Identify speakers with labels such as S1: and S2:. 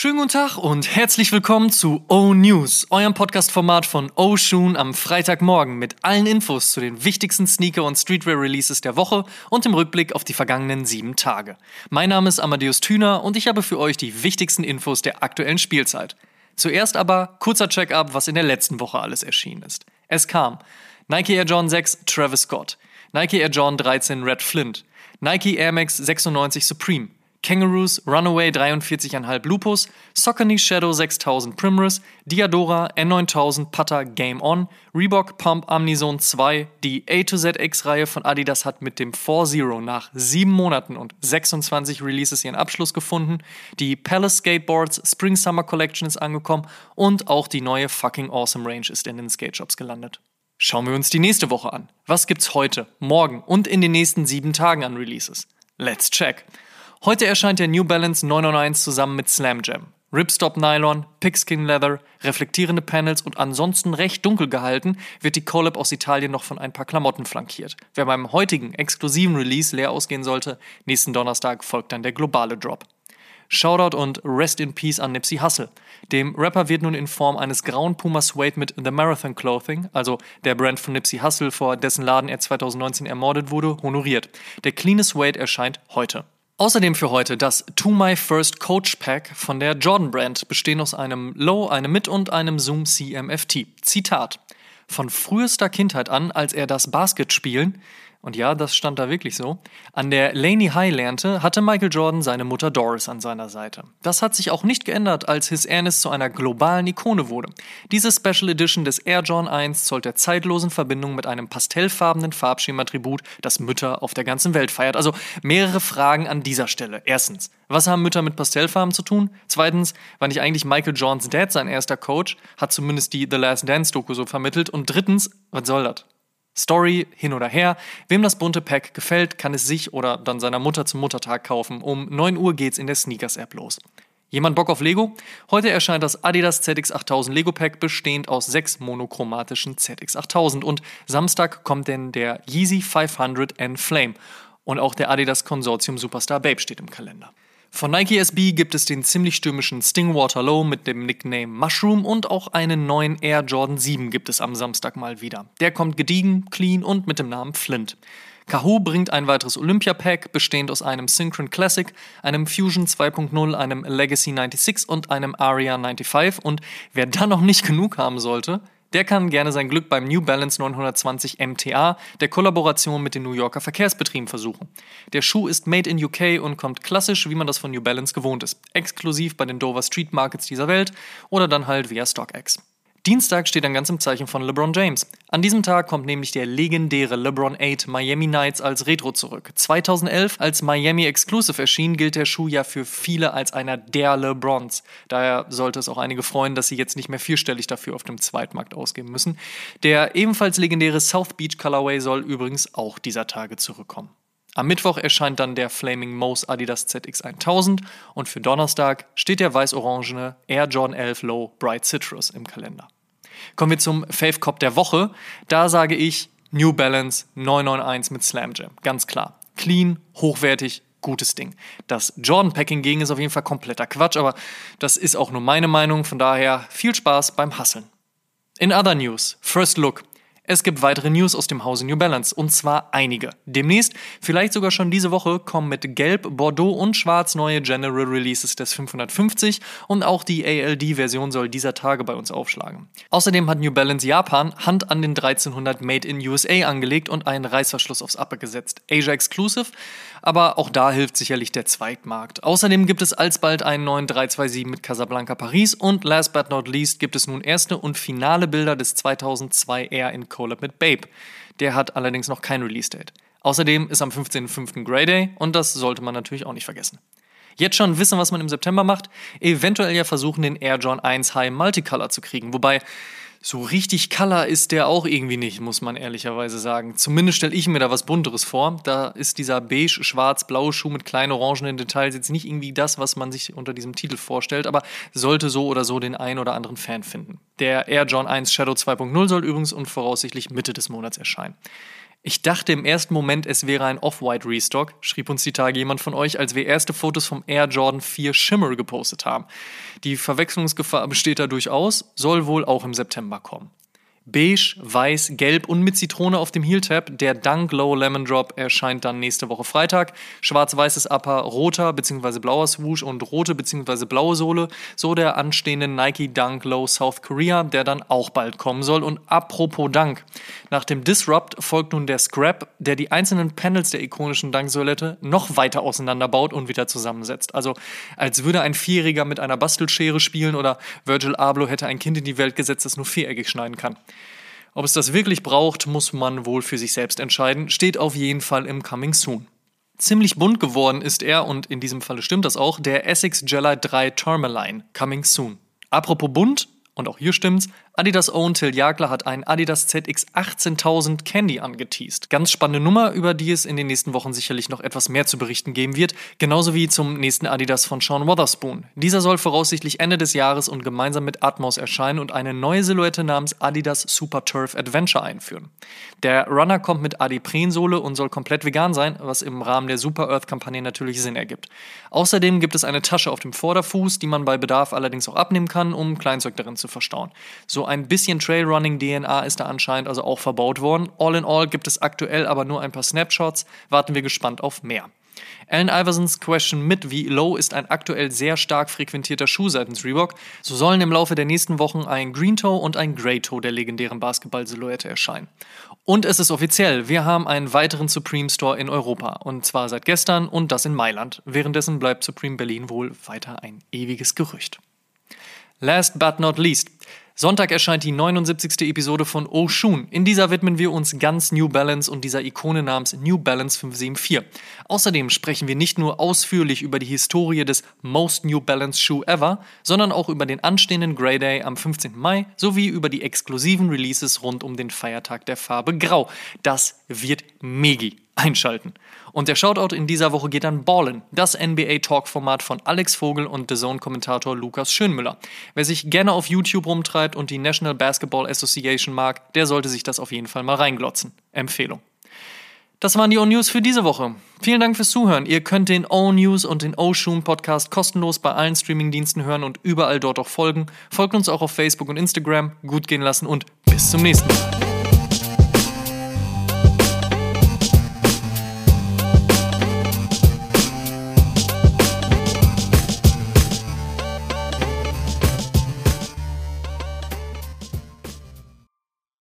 S1: Schönen guten Tag und herzlich willkommen zu O News, eurem Podcast-Format von O Shoon am Freitagmorgen mit allen Infos zu den wichtigsten Sneaker- und Streetwear-Releases der Woche und im Rückblick auf die vergangenen sieben Tage. Mein Name ist Amadeus Thüner und ich habe für euch die wichtigsten Infos der aktuellen Spielzeit. Zuerst aber kurzer Check-up, was in der letzten Woche alles erschienen ist. Es kam Nike Air Jordan 6 Travis Scott, Nike Air Jordan 13 Red Flint, Nike Air Max 96 Supreme, Kangaroos Runaway 43,5 Lupus, Saucony Shadow 6000 Primrose, Diadora N9000 Putter Game On, Reebok Pump Amnison 2, die A to ZX-Reihe von Adidas hat mit dem 4-0 nach 7 Monaten und 26 Releases ihren Abschluss gefunden, die Palace Skateboards Spring Summer Collection ist angekommen und auch die neue fucking Awesome Range ist in den Skate Shops gelandet. Schauen wir uns die nächste Woche an. Was gibt's heute, morgen und in den nächsten sieben Tagen an Releases? Let's check! Heute erscheint der New Balance 991 zusammen mit Slam Jam. Ripstop Nylon, Pigskin Leather, reflektierende Panels und ansonsten recht dunkel gehalten, wird die Collab aus Italien noch von ein paar Klamotten flankiert. Wer beim heutigen exklusiven Release leer ausgehen sollte, nächsten Donnerstag folgt dann der globale Drop. Shoutout und Rest in Peace an Nipsey Hussle. Dem Rapper wird nun in Form eines grauen Puma Suede mit The Marathon Clothing, also der Brand von Nipsey Hussle, vor dessen Laden er 2019 ermordet wurde, honoriert. Der cleane Suede erscheint heute. Außerdem für heute das To My First Coach Pack von der Jordan Brand, bestehen aus einem Low, einem Mid und einem Zoom CMFT. Zitat. Von frühester Kindheit an, als er das Basketspielen, und ja, das stand da wirklich so, an der Laney High lernte, hatte Michael Jordan seine Mutter Doris an seiner Seite. Das hat sich auch nicht geändert, als His Ernest zu einer globalen Ikone wurde. Diese Special Edition des Air Jordan 1 zollt der zeitlosen Verbindung mit einem pastellfarbenen Farbschema-Tribut, das Mütter auf der ganzen Welt feiert. Also mehrere Fragen an dieser Stelle. Erstens, was haben Mütter mit Pastellfarben zu tun? Zweitens, war nicht eigentlich Michael Jordans Dad sein erster Coach? Hat zumindest die The Last Dance Doku so vermittelt. Und drittens, was soll das? Story hin oder her. Wem das bunte Pack gefällt, kann es sich oder dann seiner Mutter zum Muttertag kaufen. Um 9 Uhr geht's in der Sneakers-App los. Jemand Bock auf Lego? Heute erscheint das Adidas ZX8000 Lego Pack bestehend aus sechs monochromatischen ZX8000 und Samstag kommt denn der Yeezy 500 N Flame und auch der Adidas Konsortium Superstar Babe steht im Kalender. Von Nike SB gibt es den ziemlich stürmischen Stingwater Low mit dem Nickname Mushroom und auch einen neuen Air Jordan 7 gibt es am Samstag mal wieder. Der kommt gediegen, clean und mit dem Namen Flint. Kahoo bringt ein weiteres Olympia-Pack, bestehend aus einem Synchron Classic, einem Fusion 2.0, einem Legacy 96 und einem Aria 95. Und wer da noch nicht genug haben sollte, der kann gerne sein Glück beim New Balance 920 MTA, der Kollaboration mit den New Yorker Verkehrsbetrieben, versuchen. Der Schuh ist made in UK und kommt klassisch, wie man das von New Balance gewohnt ist. Exklusiv bei den Dover Street Markets dieser Welt oder dann halt via StockX. Dienstag steht dann ganz im Zeichen von LeBron James. An diesem Tag kommt nämlich der legendäre LeBron 8 Miami Knights als Retro zurück. 2011 als Miami Exclusive erschien, gilt der Schuh ja für viele als einer der LeBrons. Daher sollte es auch einige freuen, dass sie jetzt nicht mehr vierstellig dafür auf dem Zweitmarkt ausgeben müssen. Der ebenfalls legendäre South Beach Colorway soll übrigens auch dieser Tage zurückkommen. Am Mittwoch erscheint dann der Flaming Moose Adidas ZX 1000 und für Donnerstag steht der weiß-orangene Air Jordan 11 Low Bright Citrus im Kalender. Kommen wir zum Fave Cop der Woche. Da sage ich New Balance 991 mit Slam Jam. Ganz klar. Clean, hochwertig, gutes Ding. Das Jordan Packing gegen ist auf jeden Fall kompletter Quatsch, aber das ist auch nur meine Meinung. Von daher viel Spaß beim Hasseln. In other news, First Look. Es gibt weitere News aus dem Hause New Balance und zwar einige. Demnächst, vielleicht sogar schon diese Woche, kommen mit Gelb, Bordeaux und Schwarz neue General Releases des 550 und auch die ALD-Version soll dieser Tage bei uns aufschlagen. Außerdem hat New Balance Japan Hand an den 1300 Made in USA angelegt und einen Reißverschluss aufs Upper gesetzt. Asia Exclusive, aber auch da hilft sicherlich der Zweitmarkt. Außerdem gibt es alsbald einen neuen 327 mit Casablanca Paris und last but not least gibt es nun erste und finale Bilder des 2002 Air in Collab mit Babe. Der hat allerdings noch kein Release-Date. Außerdem ist am 15.05. Grey Day und das sollte man natürlich auch nicht vergessen. Jetzt schon wissen, was man im September macht? Eventuell ja versuchen, den Air John 1 High Multicolor zu kriegen. Wobei, so richtig Color ist der auch irgendwie nicht, muss man ehrlicherweise sagen. Zumindest stelle ich mir da was Bunteres vor. Da ist dieser beige, schwarz, blaue Schuh mit kleinen orangenen Details jetzt nicht irgendwie das, was man sich unter diesem Titel vorstellt, aber sollte so oder so den einen oder anderen Fan finden. Der Air John 1 Shadow 2.0 soll übrigens und voraussichtlich Mitte des Monats erscheinen. Ich dachte im ersten Moment, es wäre ein Off-White Restock, schrieb uns die Tage jemand von euch, als wir erste Fotos vom Air Jordan 4 Shimmer gepostet haben. Die Verwechslungsgefahr besteht da durchaus, soll wohl auch im September kommen. Beige, Weiß, Gelb und mit Zitrone auf dem Heel-Tab. Der Dunk Low Lemon Drop erscheint dann nächste Woche Freitag. Schwarz-weißes Upper, roter bzw. blauer Swoosh und rote bzw. blaue Sohle. So der anstehende Nike Dunk Low South Korea, der dann auch bald kommen soll. Und apropos Dunk. Nach dem Disrupt folgt nun der Scrap, der die einzelnen Panels der ikonischen Dunk-Silhouette noch weiter auseinanderbaut und wieder zusammensetzt. Also als würde ein Vierjähriger mit einer Bastelschere spielen oder Virgil Abloh hätte ein Kind in die Welt gesetzt, das nur viereckig schneiden kann. Ob es das wirklich braucht, muss man wohl für sich selbst entscheiden, steht auf jeden Fall im Coming Soon. Ziemlich bunt geworden ist er, und in diesem Falle stimmt das auch, der Essex Jelly 3 Tourmaline, Coming Soon. Apropos bunt, und auch hier stimmt's, Adidas Own Till Jagler hat einen Adidas ZX 18000 Candy angeteased. Ganz spannende Nummer, über die es in den nächsten Wochen sicherlich noch etwas mehr zu berichten geben wird, genauso wie zum nächsten Adidas von Sean Wotherspoon. Dieser soll voraussichtlich Ende des Jahres und gemeinsam mit Atmos erscheinen und eine neue Silhouette namens Adidas Super Turf Adventure einführen. Der Runner kommt mit Adiprensohle und soll komplett vegan sein, was im Rahmen der Super Earth Kampagne natürlich Sinn ergibt. Außerdem gibt es eine Tasche auf dem Vorderfuß, die man bei Bedarf allerdings auch abnehmen kann, um Kleinzeug darin zu verstauen. So ein bisschen Trailrunning-DNA ist da anscheinend also auch verbaut worden. All in all gibt es aktuell aber nur ein paar Snapshots. Warten wir gespannt auf mehr. Allen Iversons Question mit, wie low ist ein aktuell sehr stark frequentierter Schuh seitens Reebok. So sollen im Laufe der nächsten Wochen ein Green Toe und ein Grey Toe der legendären Basketball-Silhouette erscheinen. Und es ist offiziell, wir haben einen weiteren Supreme Store in Europa. Und zwar seit gestern und das in Mailand. Währenddessen bleibt Supreme Berlin wohl weiter ein ewiges Gerücht. Last but not least. Sonntag erscheint die 79. Episode von Oshun. In dieser widmen wir uns ganz New Balance und dieser Ikone namens New Balance 574. Außerdem sprechen wir nicht nur ausführlich über die Historie des Most New Balance Shoe Ever, sondern auch über den anstehenden Grey Day am 15. Mai sowie über die exklusiven Releases rund um den Feiertag der Farbe Grau. Das wird megi einschalten. Und der Shoutout in dieser Woche geht an Ballin, das NBA-Talk-Format von Alex Vogel und The Zone-Kommentator Lukas Schönmüller. Wer sich gerne auf YouTube rumtreibt und die National Basketball Association mag, der sollte sich das auf jeden Fall mal reinglotzen. Empfehlung. Das waren die O-News für diese Woche. Vielen Dank fürs Zuhören. Ihr könnt den O-News und den O-Shoom Podcast kostenlos bei allen Streamingdiensten hören und überall dort auch folgen. Folgt uns auch auf Facebook und Instagram. Gut gehen lassen und bis zum nächsten Mal.